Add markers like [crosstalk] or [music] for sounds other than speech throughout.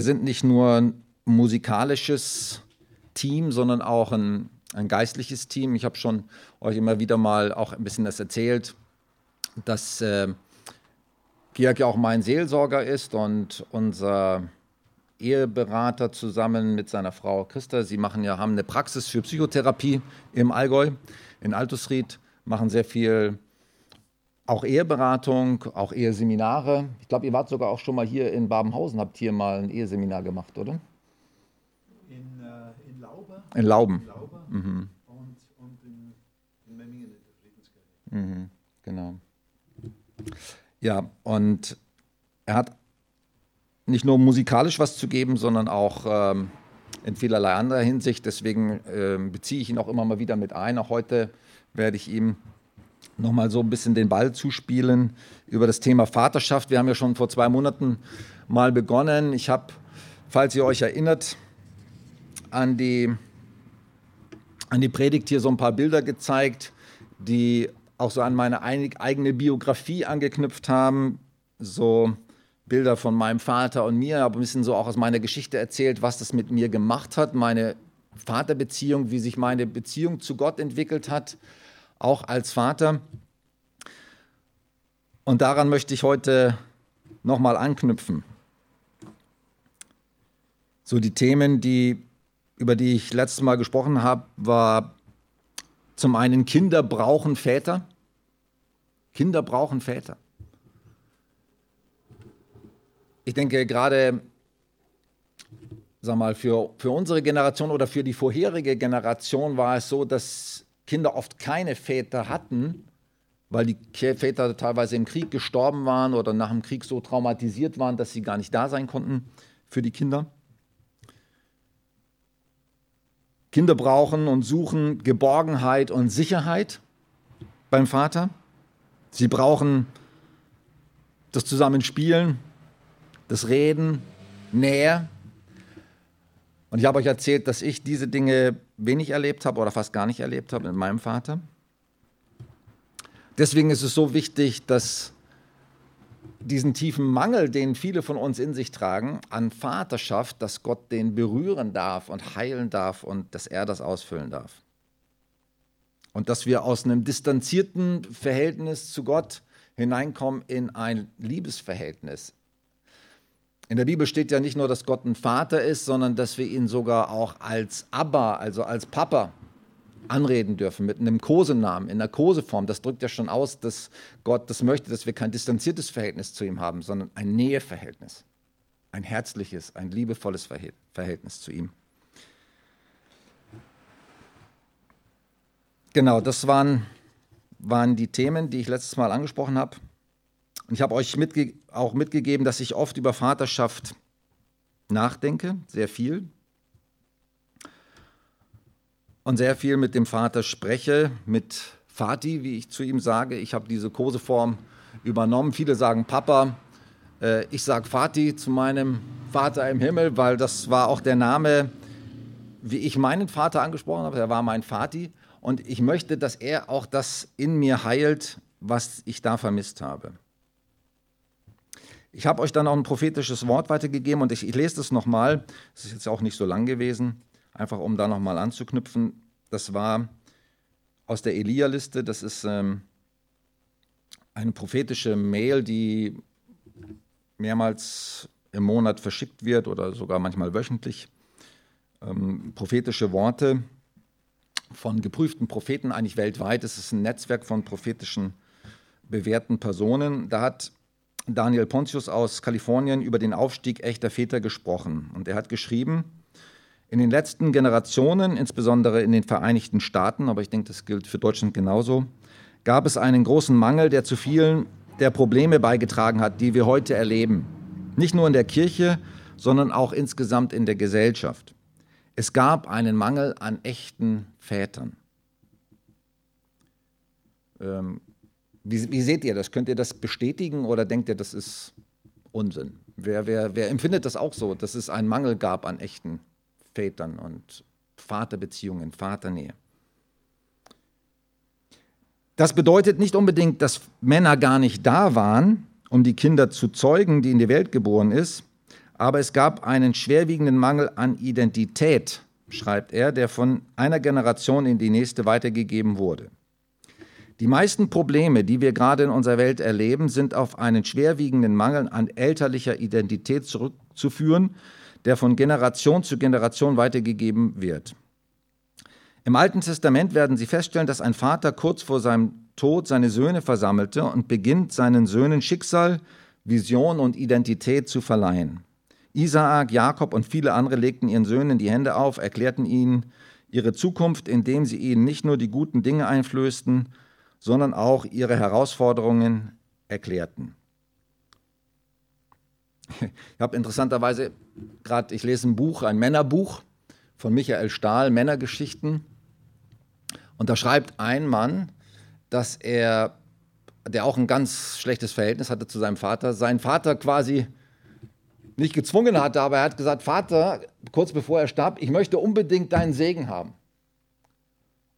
Wir sind nicht nur ein musikalisches Team, sondern auch ein, ein geistliches Team. Ich habe schon euch immer wieder mal auch ein bisschen das erzählt, dass äh, Georg ja auch mein Seelsorger ist und unser Eheberater zusammen mit seiner Frau Christa. Sie machen ja, haben eine Praxis für Psychotherapie im Allgäu, in Altusried, machen sehr viel auch Eheberatung, auch Eheseminare. Ich glaube, ihr wart sogar auch schon mal hier in Babenhausen, habt hier mal ein Eheseminar gemacht, oder? In, äh, in Lauber. In Lauben. In Lauber Mhm. und, und in, in Memmingen in der Friedenskirche. Mhm, genau. Ja, und er hat nicht nur musikalisch was zu geben, sondern auch ähm, in vielerlei anderer Hinsicht. Deswegen ähm, beziehe ich ihn auch immer mal wieder mit ein. Auch heute werde ich ihm nochmal so ein bisschen den Ball zuspielen über das Thema Vaterschaft. Wir haben ja schon vor zwei Monaten mal begonnen. Ich habe, falls ihr euch erinnert, an die, an die Predigt hier so ein paar Bilder gezeigt, die auch so an meine eigene Biografie angeknüpft haben. So Bilder von meinem Vater und mir, aber ein bisschen so auch aus meiner Geschichte erzählt, was das mit mir gemacht hat, meine Vaterbeziehung, wie sich meine Beziehung zu Gott entwickelt hat, auch als Vater. Und daran möchte ich heute nochmal anknüpfen. So die Themen, die, über die ich letztes Mal gesprochen habe, war zum einen Kinder brauchen Väter. Kinder brauchen Väter. Ich denke gerade, sag mal, für, für unsere Generation oder für die vorherige Generation war es so, dass Kinder oft keine Väter hatten, weil die Väter teilweise im Krieg gestorben waren oder nach dem Krieg so traumatisiert waren, dass sie gar nicht da sein konnten für die Kinder. Kinder brauchen und suchen Geborgenheit und Sicherheit beim Vater. Sie brauchen das Zusammenspielen, das Reden, Nähe. Und ich habe euch erzählt, dass ich diese Dinge wenig erlebt habe oder fast gar nicht erlebt habe mit meinem Vater. Deswegen ist es so wichtig, dass diesen tiefen Mangel, den viele von uns in sich tragen, an Vaterschaft, dass Gott den berühren darf und heilen darf und dass er das ausfüllen darf. Und dass wir aus einem distanzierten Verhältnis zu Gott hineinkommen in ein Liebesverhältnis. In der Bibel steht ja nicht nur, dass Gott ein Vater ist, sondern dass wir ihn sogar auch als Abba, also als Papa, anreden dürfen mit einem Kosenamen, in einer Koseform. Das drückt ja schon aus, dass Gott das möchte, dass wir kein distanziertes Verhältnis zu ihm haben, sondern ein Näheverhältnis. Ein herzliches, ein liebevolles Verhält- Verhältnis zu ihm. Genau, das waren, waren die Themen, die ich letztes Mal angesprochen habe. Und ich habe euch mitge auch mitgegeben, dass ich oft über Vaterschaft nachdenke, sehr viel. Und sehr viel mit dem Vater spreche, mit Vati, wie ich zu ihm sage. Ich habe diese Koseform übernommen. Viele sagen Papa. Äh, Ich sage Vati zu meinem Vater im Himmel, weil das war auch der Name, wie ich meinen Vater angesprochen habe. Er war mein Vati. Und ich möchte, dass er auch das in mir heilt, was ich da vermisst habe. Ich habe euch dann auch ein prophetisches Wort weitergegeben und ich, ich lese das nochmal. Es ist jetzt auch nicht so lang gewesen, einfach um da nochmal anzuknüpfen. Das war aus der Elia-Liste. Das ist ähm, eine prophetische Mail, die mehrmals im Monat verschickt wird oder sogar manchmal wöchentlich. Ähm, prophetische Worte von geprüften Propheten, eigentlich weltweit. Es ist ein Netzwerk von prophetischen bewährten Personen. Da hat Daniel Pontius aus Kalifornien über den Aufstieg echter Väter gesprochen. Und er hat geschrieben, in den letzten Generationen, insbesondere in den Vereinigten Staaten, aber ich denke, das gilt für Deutschland genauso, gab es einen großen Mangel, der zu vielen der Probleme beigetragen hat, die wir heute erleben. Nicht nur in der Kirche, sondern auch insgesamt in der Gesellschaft. Es gab einen Mangel an echten Vätern. Ähm, wie, wie, seht ihr das? Könnt ihr das bestätigen oder denkt ihr, das ist Unsinn? Wer, wer, wer empfindet das auch so, dass es einen Mangel gab an echten Vätern und Vaterbeziehungen, Vaternähe? Das bedeutet nicht unbedingt, dass Männer gar nicht da waren, um die Kinder zu zeugen, die in die Welt geboren ist, aber es gab einen schwerwiegenden Mangel an Identität, schreibt er, der von einer Generation in die nächste weitergegeben wurde. Die meisten Probleme, die wir gerade in unserer Welt erleben, sind auf einen schwerwiegenden Mangel an elterlicher Identität zurückzuführen, der von Generation zu Generation weitergegeben wird. Im Alten Testament werden Sie feststellen, dass ein Vater kurz vor seinem Tod seine Söhne versammelte und beginnt, seinen Söhnen Schicksal, Vision und Identität zu verleihen. Isaak, Jakob und viele andere legten ihren Söhnen die Hände auf, erklärten ihnen ihre Zukunft, indem sie ihnen nicht nur die guten Dinge einflößten, sondern auch ihre Herausforderungen erklärten. Ich habe interessanterweise gerade, ich lese ein Buch, ein Männerbuch von Michael Stahl, Männergeschichten. Und da schreibt ein Mann, dass er, der auch ein ganz schlechtes Verhältnis hatte zu seinem Vater, seinen Vater quasi nicht gezwungen hatte, aber er hat gesagt, Vater, kurz bevor er starb, ich möchte unbedingt deinen Segen haben.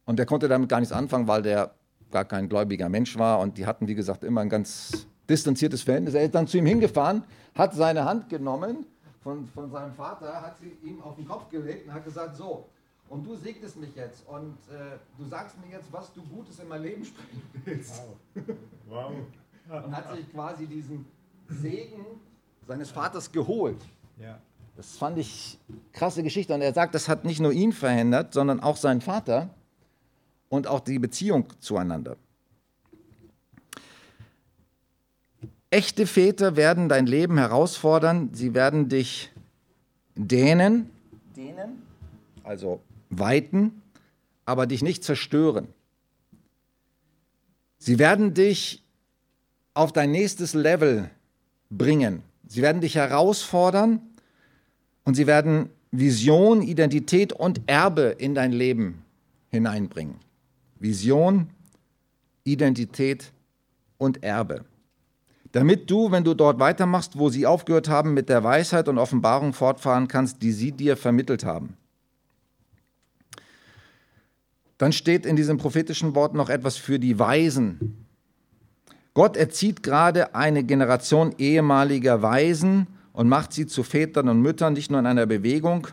Und der konnte damit gar nichts anfangen, weil der gar kein gläubiger Mensch war und die hatten, wie gesagt, immer ein ganz distanziertes Verhältnis. Er ist dann zu ihm hingefahren, hat seine Hand genommen von, von seinem Vater, hat sie ihm auf den Kopf gelegt und hat gesagt, so, und du segnest mich jetzt und äh, du sagst mir jetzt, was du Gutes in mein Leben sprechen willst. Wow. wow. Und hat sich quasi diesen Segen seines Vaters geholt. Ja. Das fand ich krasse Geschichte. Und er sagt, das hat nicht nur ihn verändert, sondern auch seinen Vater und auch die Beziehung zueinander. Echte Väter werden dein Leben herausfordern, sie werden dich dehnen, dehnen, also weiten, aber dich nicht zerstören. Sie werden dich auf dein nächstes Level bringen. Sie werden dich herausfordern und sie werden Vision, Identität und Erbe in dein Leben hineinbringen. Vision, Identität und Erbe. Damit du, wenn du dort weitermachst, wo sie aufgehört haben, mit der Weisheit und Offenbarung fortfahren kannst, die sie dir vermittelt haben. Dann steht in diesem prophetischen Wort noch etwas für die Weisen. Gott erzieht gerade eine Generation ehemaliger Weisen und macht sie zu Vätern und Müttern, nicht nur in einer Bewegung,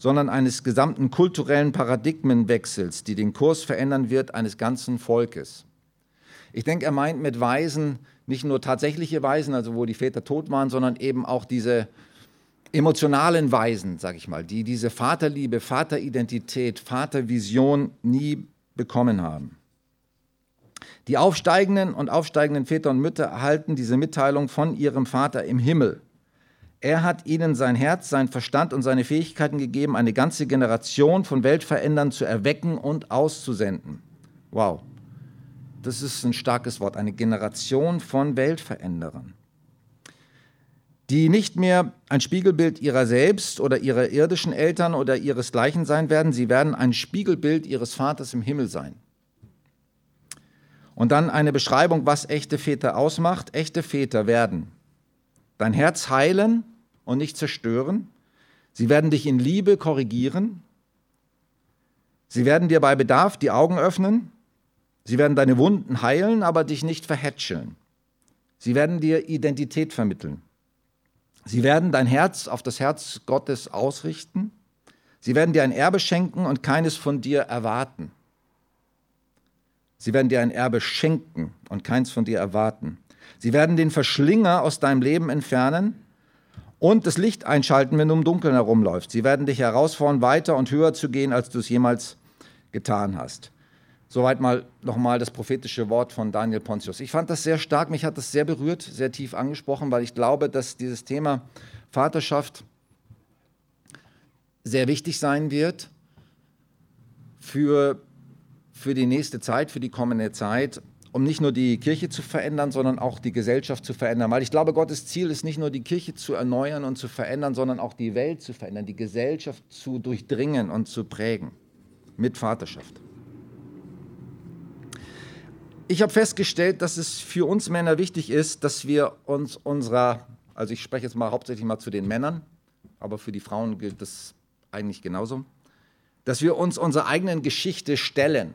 sondern eines gesamten kulturellen Paradigmenwechsels, die den Kurs verändern wird eines ganzen Volkes. Ich denke, er meint mit Weisen nicht nur tatsächliche Weisen, also wo die Väter tot waren, sondern eben auch diese emotionalen Weisen, sage ich mal, die diese Vaterliebe, Vateridentität, Vatervision nie bekommen haben. Die aufsteigenden und aufsteigenden Väter und Mütter erhalten diese Mitteilung von ihrem Vater im Himmel. Er hat ihnen sein Herz, sein Verstand und seine Fähigkeiten gegeben, eine ganze Generation von Weltverändern zu erwecken und auszusenden. Wow, das ist ein starkes Wort, eine Generation von Weltveränderern, die nicht mehr ein Spiegelbild ihrer selbst oder ihrer irdischen Eltern oder ihresgleichen sein werden, sie werden ein Spiegelbild ihres Vaters im Himmel sein. Und dann eine Beschreibung, was echte Väter ausmacht. Echte Väter werden dein Herz heilen und nicht zerstören. Sie werden dich in Liebe korrigieren. Sie werden dir bei Bedarf die Augen öffnen. Sie werden deine Wunden heilen, aber dich nicht verhätscheln. Sie werden dir Identität vermitteln. Sie werden dein Herz auf das Herz Gottes ausrichten. Sie werden dir ein Erbe schenken und keines von dir erwarten. Sie werden dir ein Erbe schenken und keins von dir erwarten. Sie werden den Verschlinger aus deinem Leben entfernen und das Licht einschalten, wenn du im Dunkeln herumläufst. Sie werden dich herausfordern, weiter und höher zu gehen, als du es jemals getan hast. Soweit mal nochmal das prophetische Wort von Daniel Pontius. Ich fand das sehr stark, mich hat das sehr berührt, sehr tief angesprochen, weil ich glaube, dass dieses Thema Vaterschaft sehr wichtig sein wird für, für die nächste Zeit, für die kommende Zeit um nicht nur die Kirche zu verändern, sondern auch die Gesellschaft zu verändern. Weil ich glaube, Gottes Ziel ist nicht nur die Kirche zu erneuern und zu verändern, sondern auch die Welt zu verändern, die Gesellschaft zu durchdringen und zu prägen mit Vaterschaft. Ich habe festgestellt, dass es für uns Männer wichtig ist, dass wir uns unserer, also ich spreche jetzt mal hauptsächlich mal zu den Männern, aber für die Frauen gilt das eigentlich genauso, dass wir uns unserer eigenen Geschichte stellen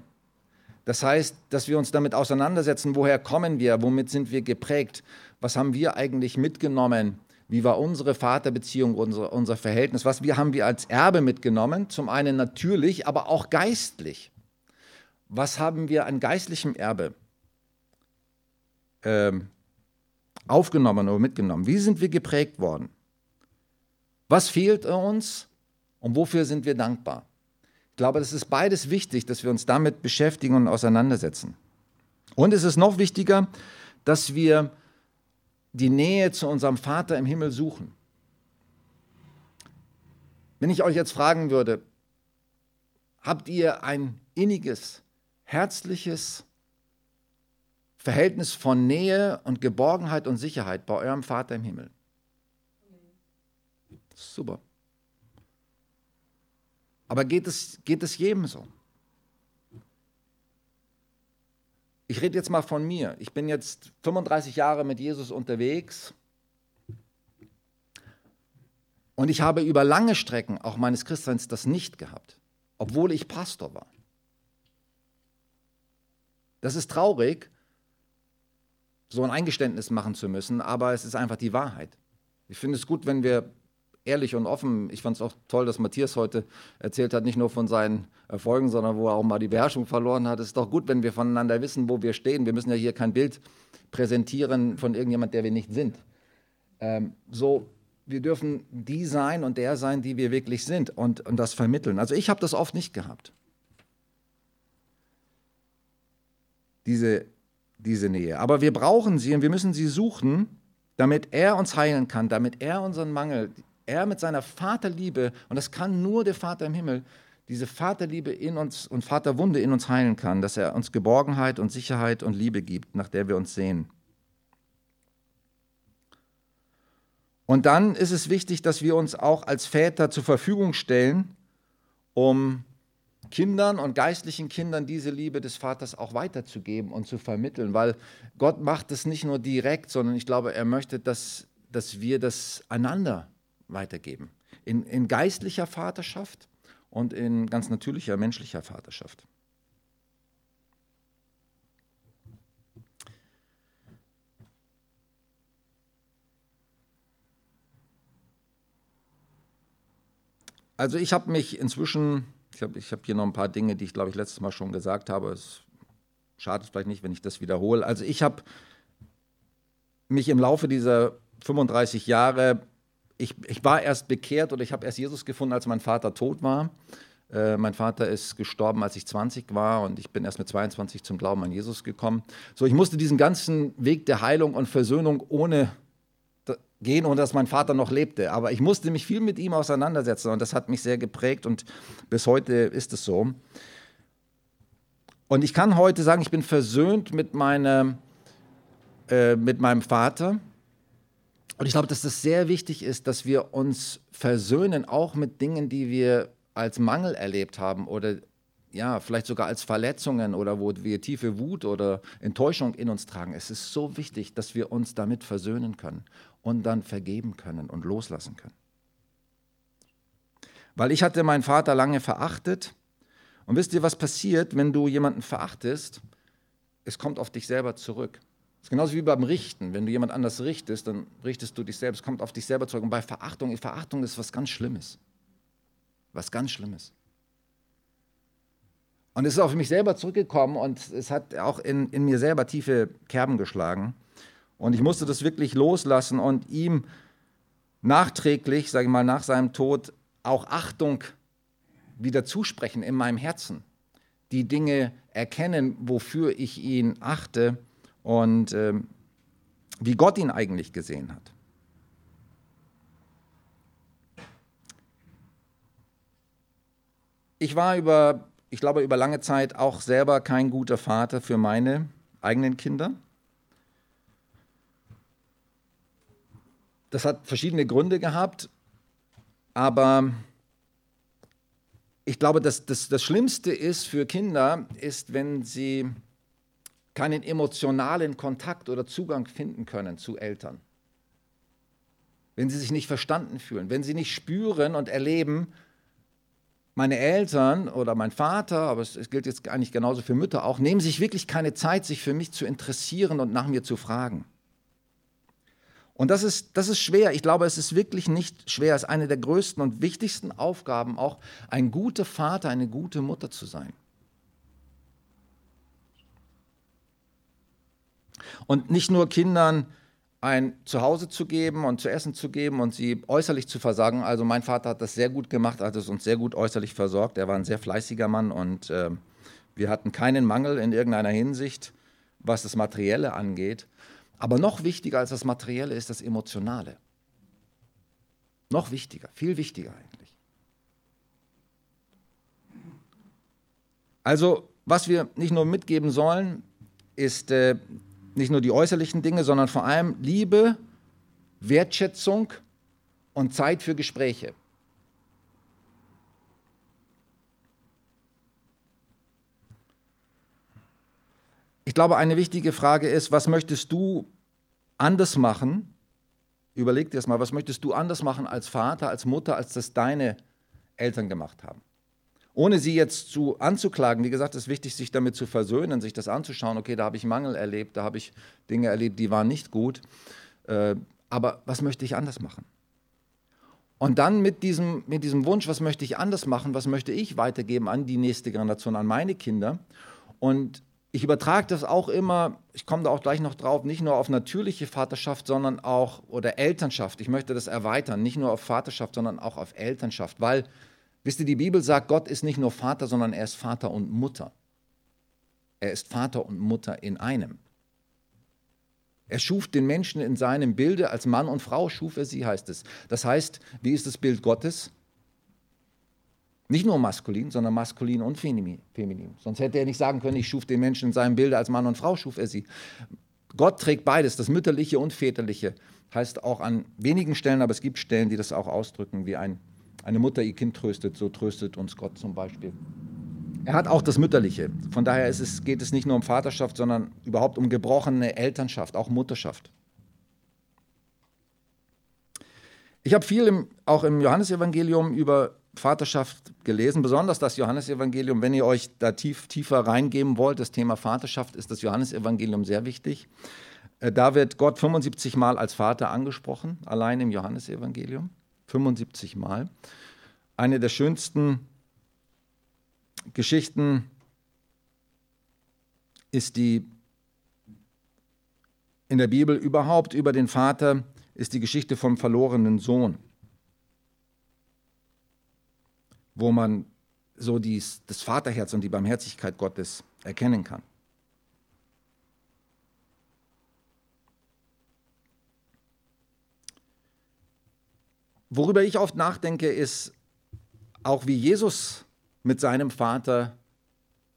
das heißt, dass wir uns damit auseinandersetzen, woher kommen wir, womit sind wir geprägt, was haben wir eigentlich mitgenommen, Wie war unsere Vaterbeziehung, unser, unser Verhältnis? Was wir, haben wir als Erbe mitgenommen? Zum einen natürlich, aber auch geistlich. Was haben wir an geistlichem Erbe ähm, aufgenommen oder mitgenommen? Wie sind wir geprägt worden? Was fehlt uns und wofür sind wir dankbar? Ich glaube, das ist beides wichtig, dass wir uns damit beschäftigen und auseinandersetzen. Und es ist noch wichtiger, dass wir die Nähe zu unserem Vater im Himmel suchen. Wenn ich euch jetzt fragen würde, habt ihr ein inniges, herzliches Verhältnis von Nähe und Geborgenheit und Sicherheit bei eurem Vater im Himmel? Super. Aber geht es, geht es jedem so? ich rede jetzt mal von mir. Ich bin jetzt 35 Jahre mit Jesus unterwegs und ich habe über lange Strecken auch meines Christseins das nicht gehabt, obwohl ich Pastor war. Das ist traurig, so ein Eingeständnis machen zu müssen, aber es ist einfach die Wahrheit. Ich finde es gut, wenn wir ehrlich und offen. Ich fand es auch toll, dass Matthias heute erzählt hat, nicht nur von seinen Erfolgen, sondern wo er auch mal die Beherrschung verloren hat. Es ist doch gut, wenn wir voneinander wissen, wo wir stehen. Wir müssen ja hier kein Bild präsentieren von irgendjemand, der wir nicht sind. Ähm, so, wir dürfen die sein und der sein, die wir wirklich sind und, und das vermitteln. Also ich habe das oft nicht gehabt. Diese, diese Nähe. Aber wir brauchen sie und wir müssen sie suchen, damit er uns heilen kann, damit er unseren Mangel, er mit seiner Vaterliebe, und das kann nur der Vater im Himmel, diese Vaterliebe in uns und Vaterwunde in uns heilen kann, dass er uns Geborgenheit und Sicherheit und Liebe gibt, nach der wir uns sehen. Und dann ist es wichtig, dass wir uns auch als Väter zur Verfügung stellen, um Kindern und geistlichen Kindern diese Liebe des Vaters auch weiterzugeben und zu vermitteln, weil Gott macht es nicht nur direkt, sondern ich glaube, er möchte, dass, dass wir das einander weitergeben. In, in geistlicher Vaterschaft und in ganz natürlicher menschlicher Vaterschaft. Also ich habe mich inzwischen, ich habe ich hab hier noch ein paar Dinge, die ich glaube ich letztes Mal schon gesagt habe, es schadet vielleicht nicht, wenn ich das wiederhole. Also ich habe mich im Laufe dieser 35 Jahre ich, ich war erst bekehrt oder ich habe erst Jesus gefunden, als mein Vater tot war. Äh, mein Vater ist gestorben, als ich 20 war und ich bin erst mit 22 zum Glauben an Jesus gekommen. So, ich musste diesen ganzen Weg der Heilung und Versöhnung ohne gehen, ohne dass mein Vater noch lebte. Aber ich musste mich viel mit ihm auseinandersetzen und das hat mich sehr geprägt und bis heute ist es so. Und ich kann heute sagen, ich bin versöhnt mit, meine, äh, mit meinem Vater und ich glaube, dass das sehr wichtig ist, dass wir uns versöhnen, auch mit Dingen, die wir als Mangel erlebt haben oder ja, vielleicht sogar als Verletzungen oder wo wir tiefe Wut oder Enttäuschung in uns tragen. Es ist so wichtig, dass wir uns damit versöhnen können und dann vergeben können und loslassen können. Weil ich hatte meinen Vater lange verachtet. Und wisst ihr, was passiert, wenn du jemanden verachtest? Es kommt auf dich selber zurück. Ist genauso wie beim Richten. Wenn du jemand anders richtest, dann richtest du dich selbst, kommt auf dich selber zurück. Und bei Verachtung, Verachtung ist was ganz Schlimmes. Was ganz Schlimmes. Und es ist auf mich selber zurückgekommen und es hat auch in, in mir selber tiefe Kerben geschlagen. Und ich musste das wirklich loslassen und ihm nachträglich, sage ich mal, nach seinem Tod auch Achtung wieder zusprechen in meinem Herzen. Die Dinge erkennen, wofür ich ihn achte und ähm, wie Gott ihn eigentlich gesehen hat. Ich war über, ich glaube, über lange Zeit auch selber kein guter Vater für meine eigenen Kinder. Das hat verschiedene Gründe gehabt, aber ich glaube, dass das, das Schlimmste ist für Kinder, ist, wenn sie keinen emotionalen Kontakt oder Zugang finden können zu Eltern. Wenn sie sich nicht verstanden fühlen, wenn sie nicht spüren und erleben, meine Eltern oder mein Vater, aber es, es gilt jetzt eigentlich genauso für Mütter auch, nehmen sich wirklich keine Zeit, sich für mich zu interessieren und nach mir zu fragen. Und das ist, das ist schwer. Ich glaube, es ist wirklich nicht schwer. Es ist eine der größten und wichtigsten Aufgaben, auch ein guter Vater, eine gute Mutter zu sein. Und nicht nur Kindern ein Zuhause zu geben und zu essen zu geben und sie äußerlich zu versorgen. Also mein Vater hat das sehr gut gemacht, hat es uns sehr gut äußerlich versorgt. Er war ein sehr fleißiger Mann und äh, wir hatten keinen Mangel in irgendeiner Hinsicht, was das Materielle angeht. Aber noch wichtiger als das Materielle ist das Emotionale. Noch wichtiger, viel wichtiger eigentlich. Also, was wir nicht nur mitgeben sollen, ist äh, nicht nur die äußerlichen Dinge, sondern vor allem Liebe, Wertschätzung und Zeit für Gespräche. Ich glaube, eine wichtige Frage ist, was möchtest du anders machen? Überleg dir das mal, was möchtest du anders machen als Vater, als Mutter, als das deine Eltern gemacht haben? Ohne sie jetzt zu anzuklagen, wie gesagt, ist wichtig, sich damit zu versöhnen, sich das anzuschauen, okay, da habe ich Mangel erlebt, da habe ich Dinge erlebt, die waren nicht gut. Äh, aber was möchte ich anders machen? Und dann mit diesem, mit diesem Wunsch, was möchte ich anders machen, was möchte ich weitergeben an die nächste Generation, an meine Kinder. Und ich übertrage das auch immer, ich komme da auch gleich noch drauf, nicht nur auf natürliche Vaterschaft, sondern auch, oder Elternschaft. Ich möchte das erweitern, nicht nur auf Vaterschaft, sondern auch auf Elternschaft, weil, wisst ihr, die Bibel sagt, Gott ist nicht nur Vater, sondern er ist Vater und Mutter. Er ist Vater und Mutter in einem. Er schuf den Menschen in seinem Bilde, als Mann und Frau schuf er sie, heißt es. Das heißt, wie ist das Bild Gottes? Nicht nur maskulin, sondern maskulin und feminin. Sonst hätte er nicht sagen können, ich schuf den Menschen in seinem Bilde als Mann und Frau, schuf er sie. Gott trägt beides, das Mütterliche und Väterliche. Heißt auch an wenigen Stellen, aber es gibt Stellen, die das auch ausdrücken, wie ein, eine Mutter ihr Kind tröstet, so tröstet uns Gott zum Beispiel. Er hat auch das Mütterliche. Von daher es, geht es nicht nur um Vaterschaft, sondern überhaupt um gebrochene Elternschaft, auch Mutterschaft. Ich habe viel im, auch im Johannesevangelium über Vaterschaft gelesen, besonders das Johannesevangelium. Wenn ihr euch da tief, tiefer reingeben wollt, das Thema Vaterschaft, ist das Johannesevangelium sehr wichtig. Äh, da wird Gott 75 Mal als Vater angesprochen, allein im Johannesevangelium. 75 Mal. Eine der schönsten Geschichten ist die in der Bibel überhaupt über den Vater, ist die Geschichte vom verlorenen Sohn. wo man so dies, das Vaterherz und die Barmherzigkeit Gottes erkennen kann. Worüber ich oft nachdenke, ist auch, wie Jesus mit seinem Vater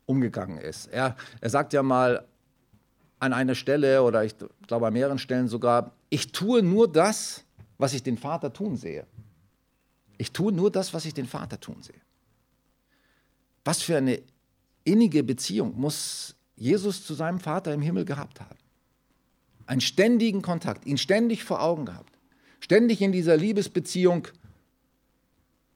umgegangen ist. Er, er sagt ja mal an einer Stelle oder ich glaube an mehreren Stellen sogar, ich tue nur das, was ich den Vater tun sehe. Ich tue nur das, was ich den Vater tun sehe. Was für eine innige Beziehung muss Jesus zu seinem Vater im Himmel gehabt haben. Einen ständigen Kontakt, ihn ständig vor Augen gehabt, ständig in dieser Liebesbeziehung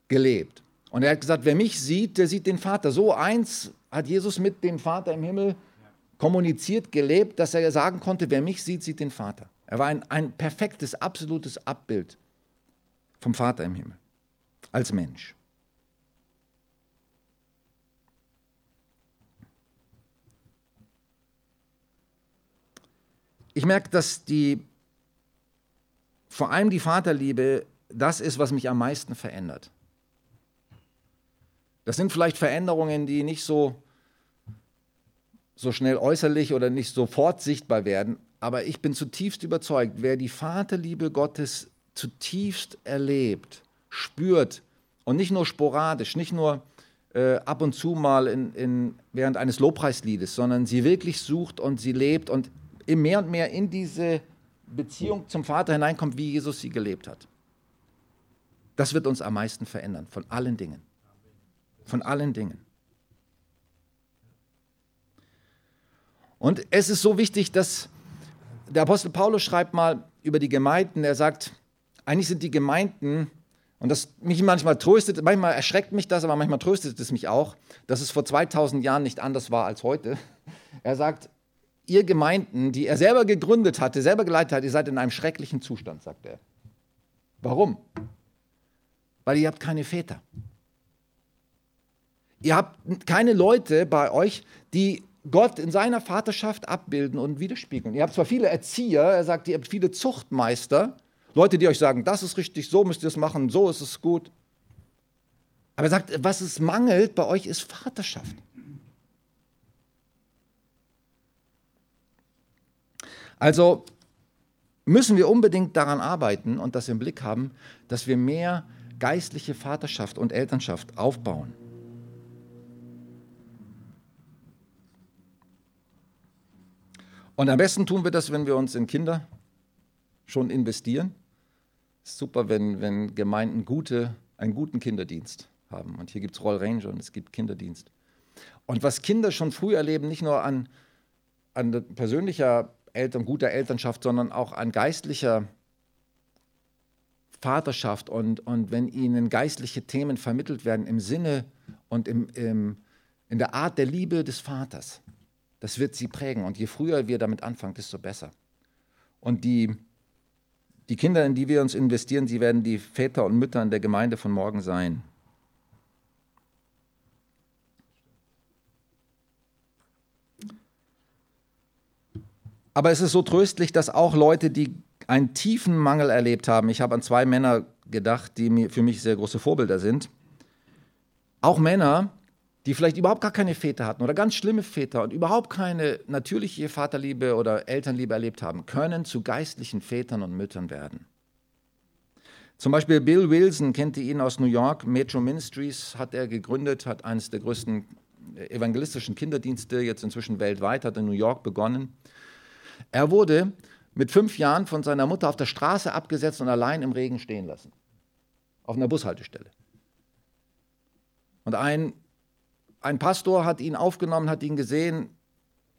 gelebt. Und er hat gesagt, wer mich sieht, der sieht den Vater. So eins hat Jesus mit dem Vater im Himmel kommuniziert, gelebt, dass er sagen konnte, wer mich sieht, sieht den Vater. Er war ein, ein perfektes, absolutes Abbild vom Vater im Himmel als Mensch. Ich merke, dass die, vor allem die Vaterliebe, das ist, was mich am meisten verändert. Das sind vielleicht Veränderungen, die nicht so, so schnell äußerlich oder nicht sofort sichtbar werden, aber ich bin zutiefst überzeugt, wer die Vaterliebe Gottes zutiefst erlebt, spürt und nicht nur sporadisch, nicht nur äh, ab und zu mal in, in, während eines Lobpreisliedes, sondern sie wirklich sucht und sie lebt und mehr und mehr in diese Beziehung zum Vater hineinkommt, wie Jesus sie gelebt hat. Das wird uns am meisten verändern, von allen Dingen. Von allen Dingen. Und es ist so wichtig, dass der Apostel Paulus schreibt mal über die Gemeinden, er sagt, eigentlich sind die Gemeinden und das mich manchmal tröstet, manchmal erschreckt mich das, aber manchmal tröstet es mich auch, dass es vor 2000 Jahren nicht anders war als heute. Er sagt, ihr Gemeinden, die er selber gegründet hatte, selber geleitet hat, ihr seid in einem schrecklichen Zustand, sagt er. Warum? Weil ihr habt keine Väter. Ihr habt keine Leute bei euch, die Gott in seiner Vaterschaft abbilden und widerspiegeln. Ihr habt zwar viele Erzieher, er sagt, ihr habt viele Zuchtmeister, Leute, die euch sagen, das ist richtig, so müsst ihr es machen, so ist es gut. Aber er sagt, was es mangelt bei euch ist Vaterschaft. Also müssen wir unbedingt daran arbeiten und das im Blick haben, dass wir mehr geistliche Vaterschaft und Elternschaft aufbauen. Und am besten tun wir das, wenn wir uns in Kinder schon investieren. Super, wenn, wenn Gemeinden gute, einen guten Kinderdienst haben. Und hier gibt es Roll Ranger und es gibt Kinderdienst. Und was Kinder schon früh erleben, nicht nur an, an persönlicher Eltern, guter Elternschaft, sondern auch an geistlicher Vaterschaft und, und wenn ihnen geistliche Themen vermittelt werden im Sinne und im, im, in der Art der Liebe des Vaters, das wird sie prägen. Und je früher wir damit anfangen, desto besser. Und die, die Kinder, in die wir uns investieren, sie werden die Väter und Mütter in der Gemeinde von morgen sein. Aber es ist so tröstlich, dass auch Leute, die einen tiefen Mangel erlebt haben, ich habe an zwei Männer gedacht, die für mich sehr große Vorbilder sind, auch Männer, die vielleicht überhaupt gar keine Väter hatten oder ganz schlimme Väter und überhaupt keine natürliche Vaterliebe oder Elternliebe erlebt haben, können zu geistlichen Vätern und Müttern werden. Zum Beispiel Bill Wilson kennt ihr ihn aus New York, Metro Ministries hat er gegründet, hat eines der größten evangelistischen Kinderdienste jetzt inzwischen weltweit, hat in New York begonnen. Er wurde mit fünf Jahren von seiner Mutter auf der Straße abgesetzt und allein im Regen stehen lassen. Auf einer Bushaltestelle. Und ein ein Pastor hat ihn aufgenommen, hat ihn gesehen,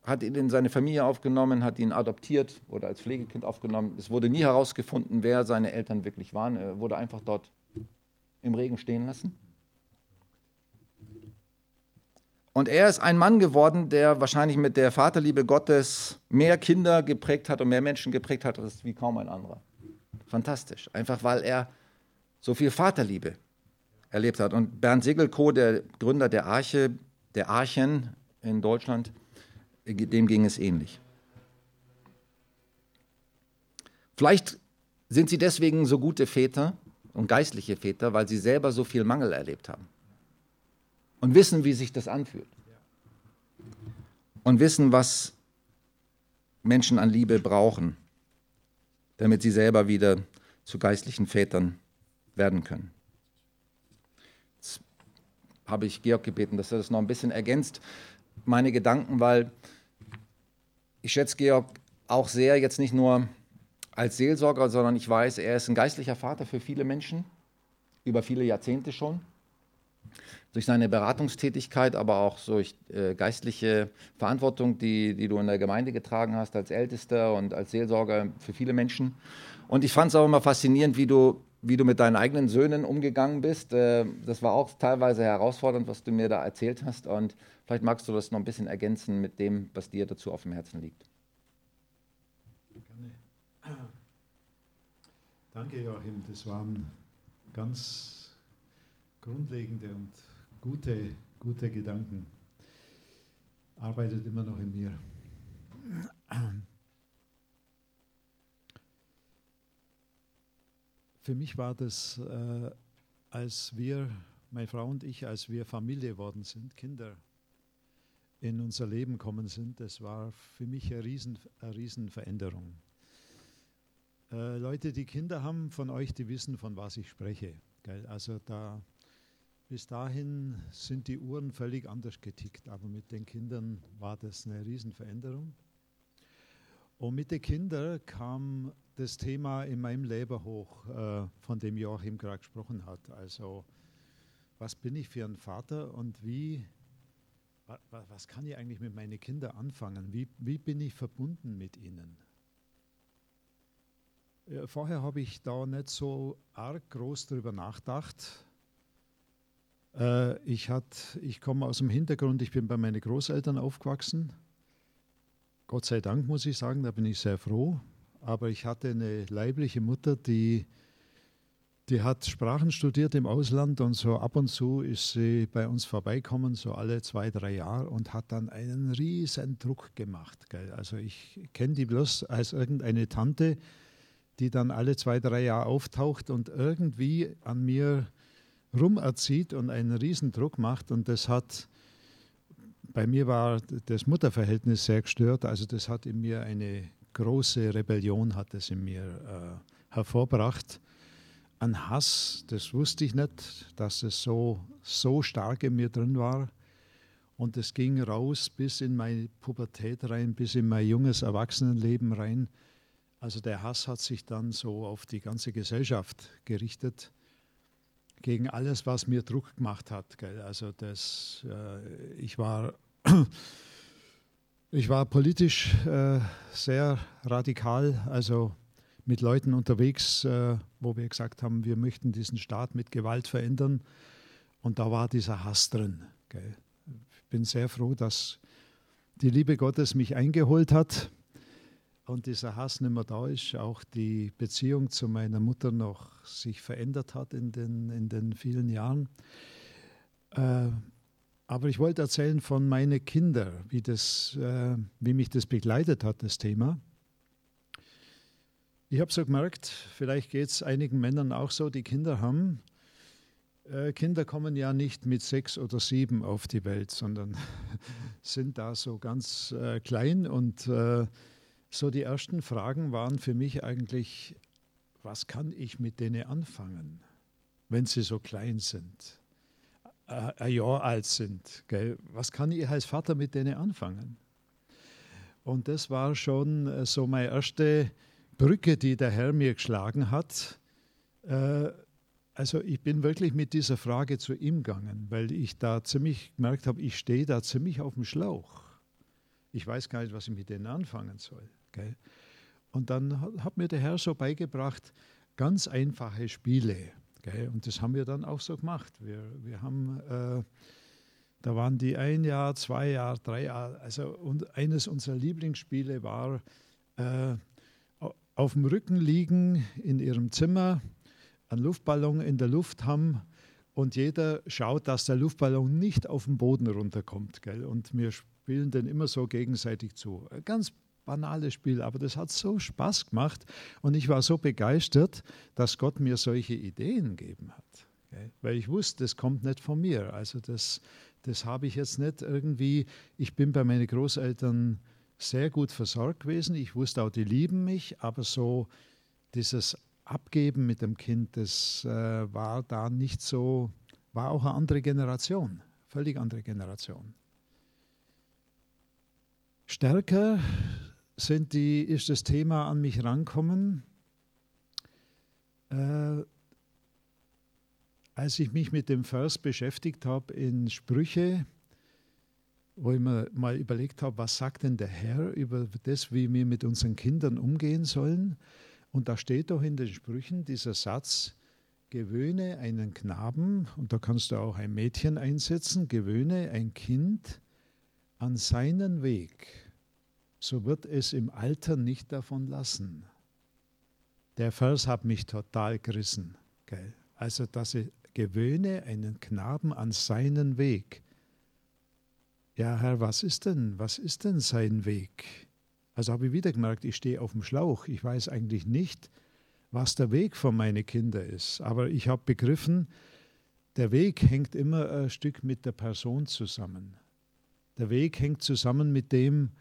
hat ihn in seine Familie aufgenommen, hat ihn adoptiert oder als Pflegekind aufgenommen. Es wurde nie herausgefunden, wer seine Eltern wirklich waren. Er wurde einfach dort im Regen stehen lassen. Und er ist ein Mann geworden, der wahrscheinlich mit der Vaterliebe Gottes mehr Kinder geprägt hat und mehr Menschen geprägt hat, als wie kaum ein anderer. Fantastisch. Einfach weil er so viel Vaterliebe erlebt hat. Und Bernd Segelko, der Gründer der Arche, der Archen in Deutschland, dem ging es ähnlich. Vielleicht sind sie deswegen so gute Väter und geistliche Väter, weil sie selber so viel Mangel erlebt haben und wissen, wie sich das anfühlt und wissen, was Menschen an Liebe brauchen, damit sie selber wieder zu geistlichen Vätern werden können habe ich Georg gebeten, dass er das noch ein bisschen ergänzt, meine Gedanken, weil ich schätze Georg auch sehr, jetzt nicht nur als Seelsorger, sondern ich weiß, er ist ein geistlicher Vater für viele Menschen, über viele Jahrzehnte schon. Durch seine Beratungstätigkeit, aber auch durch äh, geistliche Verantwortung, die, die du in der Gemeinde getragen hast, als Ältester und als Seelsorger für viele Menschen. Und ich fand es auch immer faszinierend, wie du wie du mit deinen eigenen Söhnen umgegangen bist. Äh, das war auch teilweise herausfordernd, was du mir da erzählt hast. Und vielleicht magst du das noch ein bisschen ergänzen mit dem, was dir dazu auf dem Herzen liegt. Gerne. Danke, Joachim. Das waren ganz grundlegende und gute, gute Gedanken. Arbeitet immer noch in mir. für mich war das, äh, als wir, meine Frau und ich, als wir Familie geworden sind, Kinder in unser Leben kommen sind, das war für mich eine, Riesen, eine Riesenveränderung. Äh, Leute, die Kinder haben von euch, die wissen, von was ich spreche. Gell? Also da bis dahin sind die Uhren völlig anders getickt, aber mit den Kindern war das eine Riesenveränderung. Und mit den Kindern kam das Thema in meinem Leben hoch, äh, von dem Joachim gerade gesprochen hat. Also, was bin ich für ein Vater und wie, was kann ich eigentlich mit meinen Kindern anfangen? Wie, wie bin ich verbunden mit ihnen? Vorher habe ich da nicht so arg groß darüber nachgedacht. Äh, ich, ich komme aus dem Hintergrund, ich bin bei meinen Großeltern aufgewachsen Gott sei Dank muss ich sagen, da bin ich sehr froh. Aber ich hatte eine leibliche Mutter, die, die hat Sprachen studiert im Ausland und so ab und zu ist sie bei uns vorbeikommen, so alle zwei, drei Jahre und hat dann einen riesen Druck gemacht. Gell? Also ich kenne die bloß als irgendeine Tante, die dann alle zwei, drei Jahre auftaucht und irgendwie an mir rumerzieht und einen Riesendruck macht. Und das hat, bei mir war das Mutterverhältnis sehr gestört. Also das hat in mir eine große Rebellion, hat es in mir äh, hervorbracht. An Hass, das wusste ich nicht, dass es so, so stark in mir drin war. Und es ging raus bis in meine Pubertät rein, bis in mein junges Erwachsenenleben rein. Also der Hass hat sich dann so auf die ganze Gesellschaft gerichtet, gegen alles, was mir Druck gemacht hat. Gell? Also das, äh, ich, war, ich war politisch äh, sehr radikal, also mit Leuten unterwegs, äh, wo wir gesagt haben, wir möchten diesen Staat mit Gewalt verändern. Und da war dieser Hass drin. Gell? Ich bin sehr froh, dass die Liebe Gottes mich eingeholt hat und dieser Hass nicht mehr da ist, auch die Beziehung zu meiner Mutter noch sich verändert hat in den, in den vielen Jahren. Äh, aber ich wollte erzählen von meinen Kindern, wie, das, äh, wie mich das begleitet hat, das Thema. Ich habe so gemerkt, vielleicht geht es einigen Männern auch so, die Kinder haben. Äh, Kinder kommen ja nicht mit sechs oder sieben auf die Welt, sondern [laughs] sind da so ganz äh, klein und äh, so, die ersten Fragen waren für mich eigentlich, was kann ich mit denen anfangen, wenn sie so klein sind, äh, ein Jahr alt sind? Gell? Was kann ich als Vater mit denen anfangen? Und das war schon äh, so meine erste Brücke, die der Herr mir geschlagen hat. Äh, also ich bin wirklich mit dieser Frage zu ihm gegangen, weil ich da ziemlich gemerkt habe, ich stehe da ziemlich auf dem Schlauch. Ich weiß gar nicht, was ich mit denen anfangen soll. Gell? Und dann hat mir der Herr so beigebracht, ganz einfache Spiele. Gell? Und das haben wir dann auch so gemacht. Wir, wir haben, äh, da waren die ein Jahr, zwei Jahre, drei Jahre. Also und eines unserer Lieblingsspiele war äh, auf dem Rücken liegen in ihrem Zimmer, einen Luftballon in der Luft haben und jeder schaut, dass der Luftballon nicht auf den Boden runterkommt. Gell? Und wir spielen den immer so gegenseitig zu. Ganz banales Spiel, aber das hat so Spaß gemacht und ich war so begeistert, dass Gott mir solche Ideen gegeben hat. Okay? Weil ich wusste, das kommt nicht von mir. Also das, das habe ich jetzt nicht irgendwie, ich bin bei meinen Großeltern sehr gut versorgt gewesen. Ich wusste auch, die lieben mich, aber so dieses Abgeben mit dem Kind, das äh, war da nicht so, war auch eine andere Generation, völlig andere Generation. Stärker sind die, ist das Thema an mich rankommen. Äh, als ich mich mit dem Vers beschäftigt habe in Sprüche, wo ich mir mal überlegt habe, was sagt denn der Herr über das, wie wir mit unseren Kindern umgehen sollen. Und da steht doch in den Sprüchen dieser Satz, gewöhne einen Knaben, und da kannst du auch ein Mädchen einsetzen, gewöhne ein Kind an seinen Weg so wird es im Alter nicht davon lassen. Der Vers hat mich total gerissen. Gell? Also, dass ich gewöhne einen Knaben an seinen Weg. Ja, Herr, was ist denn, was ist denn sein Weg? Also habe ich wieder gemerkt, ich stehe auf dem Schlauch. Ich weiß eigentlich nicht, was der Weg von meinen Kindern ist. Aber ich habe begriffen, der Weg hängt immer ein Stück mit der Person zusammen. Der Weg hängt zusammen mit dem,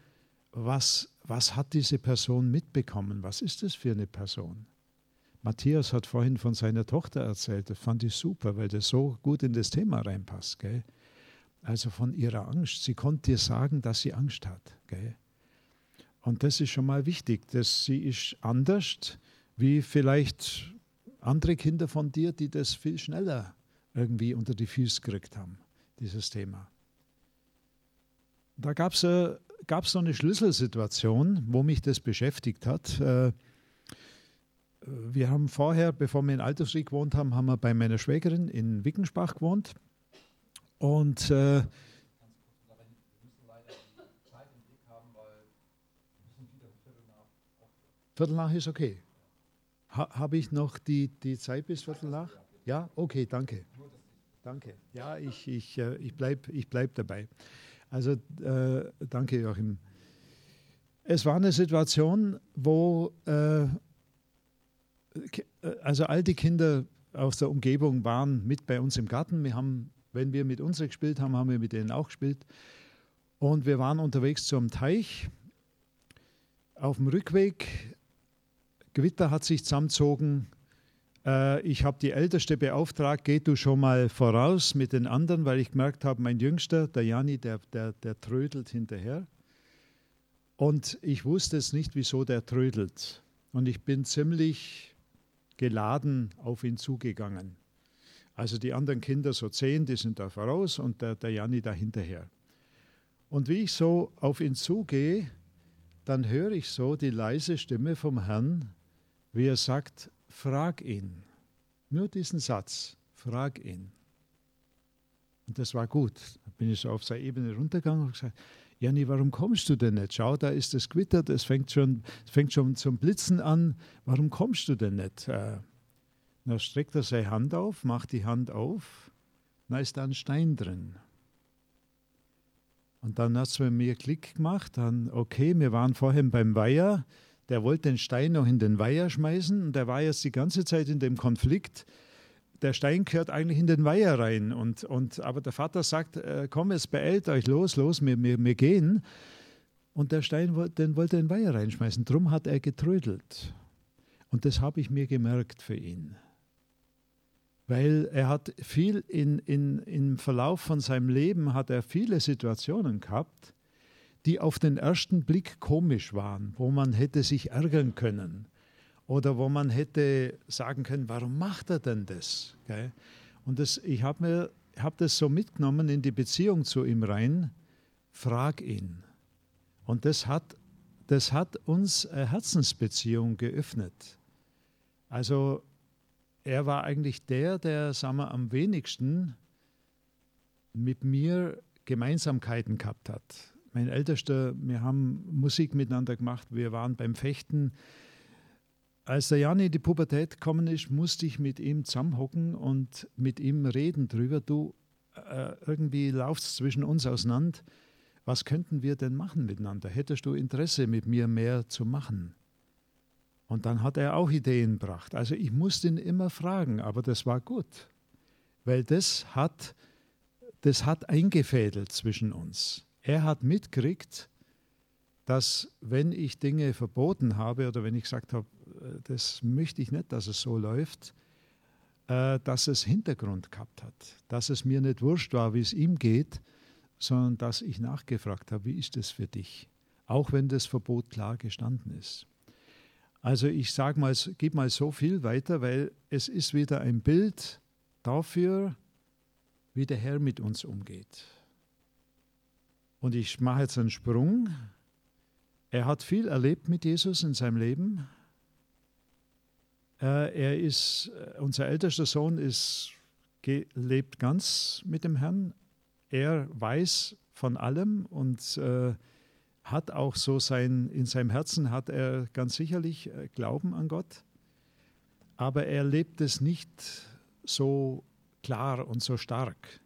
was, was hat diese Person mitbekommen? Was ist das für eine Person? Matthias hat vorhin von seiner Tochter erzählt, das fand ich super, weil das so gut in das Thema reinpasst. Gell? Also von ihrer Angst. Sie konnte dir sagen, dass sie Angst hat. Gell? Und das ist schon mal wichtig, dass sie ist anders wie vielleicht andere Kinder von dir, die das viel schneller irgendwie unter die Füße gekriegt haben, dieses Thema. Da gab es gab es so eine Schlüsselsituation, wo mich das beschäftigt hat. Äh, wir haben vorher, bevor wir in Altersried gewohnt haben, haben wir bei meiner Schwägerin in Wickenspach gewohnt. Und äh, Viertel nach ist okay. Ha, Habe ich noch die, die Zeit bis Viertel nach? Ja, okay, danke. Danke. Ja, ich, ich, äh, ich bleibe ich bleib dabei. Also äh, danke, Joachim. Es war eine Situation, wo äh, äh, also all die Kinder aus der Umgebung waren mit bei uns im Garten. Wir haben, wenn wir mit uns gespielt haben, haben wir mit denen auch gespielt. Und wir waren unterwegs zum Teich. Auf dem Rückweg, Gewitter hat sich zusammengezogen. Äh, ich habe die Älteste beauftragt, geh du schon mal voraus mit den anderen, weil ich gemerkt habe, mein Jüngster, der Jani, der, der, der trödelt hinterher. Und ich wusste es nicht, wieso der trödelt. Und ich bin ziemlich geladen auf ihn zugegangen. Also die anderen Kinder, so zehn, die sind da voraus und der, der Janni da hinterher. Und wie ich so auf ihn zugehe, dann höre ich so die leise Stimme vom Herrn, wie er sagt, frag ihn. Nur diesen Satz, frag ihn. Und das war gut. Da bin ich so auf seine Ebene runtergegangen und gesagt, Janni, warum kommst du denn nicht? Schau, da ist das Gewitter, das fängt schon, es fängt schon zum Blitzen an. Warum kommst du denn nicht? Äh, dann streckt er seine Hand auf, macht die Hand auf, da ist da ein Stein drin. Und dann hat es bei mir Klick gemacht, dann, okay, wir waren vorhin beim Weiher, der wollte den Stein noch in den Weiher schmeißen und der war jetzt die ganze Zeit in dem Konflikt. Der Stein gehört eigentlich in den Weiher rein. Und, und, aber der Vater sagt, äh, komm, es beeilt euch, los, los, wir, wir, wir gehen. Und der Stein den wollte den Weiher reinschmeißen. Drum hat er getrödelt. Und das habe ich mir gemerkt für ihn. Weil er hat viel in, in, im Verlauf von seinem Leben hat er viele Situationen gehabt, die auf den ersten Blick komisch waren, wo man hätte sich ärgern können oder wo man hätte sagen können, warum macht er denn das? Und das, ich habe mir hab das so mitgenommen in die Beziehung zu ihm rein, frag ihn. Und das hat, das hat uns eine Herzensbeziehung geöffnet. Also er war eigentlich der, der sagen wir, am wenigsten mit mir Gemeinsamkeiten gehabt hat. Mein Ältester, wir haben Musik miteinander gemacht, wir waren beim Fechten. Als der Jan in die Pubertät gekommen ist, musste ich mit ihm zusammenhocken und mit ihm reden drüber. Du, äh, irgendwie es zwischen uns auseinander. Was könnten wir denn machen miteinander? Hättest du Interesse, mit mir mehr zu machen? Und dann hat er auch Ideen gebracht. Also ich musste ihn immer fragen, aber das war gut, weil das hat, das hat eingefädelt zwischen uns. Er hat mitgekriegt, dass wenn ich Dinge verboten habe oder wenn ich gesagt habe, äh, das möchte ich nicht, dass es so läuft, äh, dass es Hintergrund gehabt hat, dass es mir nicht wurscht war, wie es ihm geht, sondern dass ich nachgefragt habe, wie ist es für dich, auch wenn das Verbot klar gestanden ist. Also ich sage mal, gebe mal so viel weiter, weil es ist wieder ein Bild dafür, wie der Herr mit uns umgeht. Und ich mache jetzt einen Sprung. Er hat viel erlebt mit Jesus in seinem Leben. Äh, Er ist, äh, unser ältester Sohn ist, lebt ganz mit dem Herrn. Er weiß von allem und äh, hat auch so sein, in seinem Herzen hat er ganz sicherlich Glauben an Gott, aber er lebt es nicht so klar und so stark.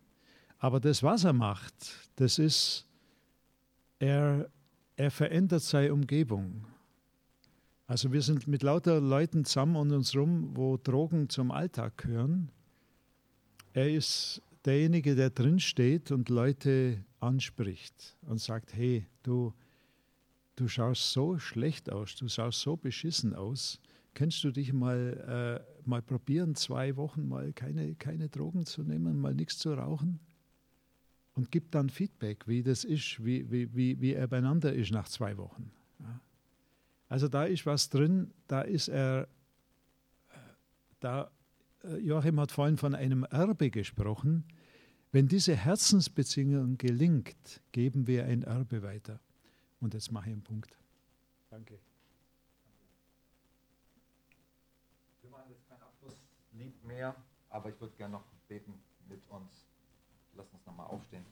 Aber das, was er macht, das ist, er, er verändert seine Umgebung. Also wir sind mit lauter Leuten zusammen um uns rum, wo Drogen zum Alltag gehören. Er ist derjenige, der drin steht und Leute anspricht und sagt, hey, du, du schaust so schlecht aus, du schaust so beschissen aus. Könntest du dich mal, äh, mal probieren, zwei Wochen mal keine, keine Drogen zu nehmen, mal nichts zu rauchen? Und gibt dann Feedback, wie das ist, wie, wie, wie, wie er beieinander ist nach zwei Wochen. Ja. Also da ist was drin, da ist er, da, äh, Joachim hat vorhin von einem Erbe gesprochen. Wenn diese Herzensbeziehung gelingt, geben wir ein Erbe weiter. Und jetzt mache ich einen Punkt. Danke. Wir machen jetzt kein Abschlusslied mehr, aber ich würde gerne noch beten mit uns nochmal aufstehen.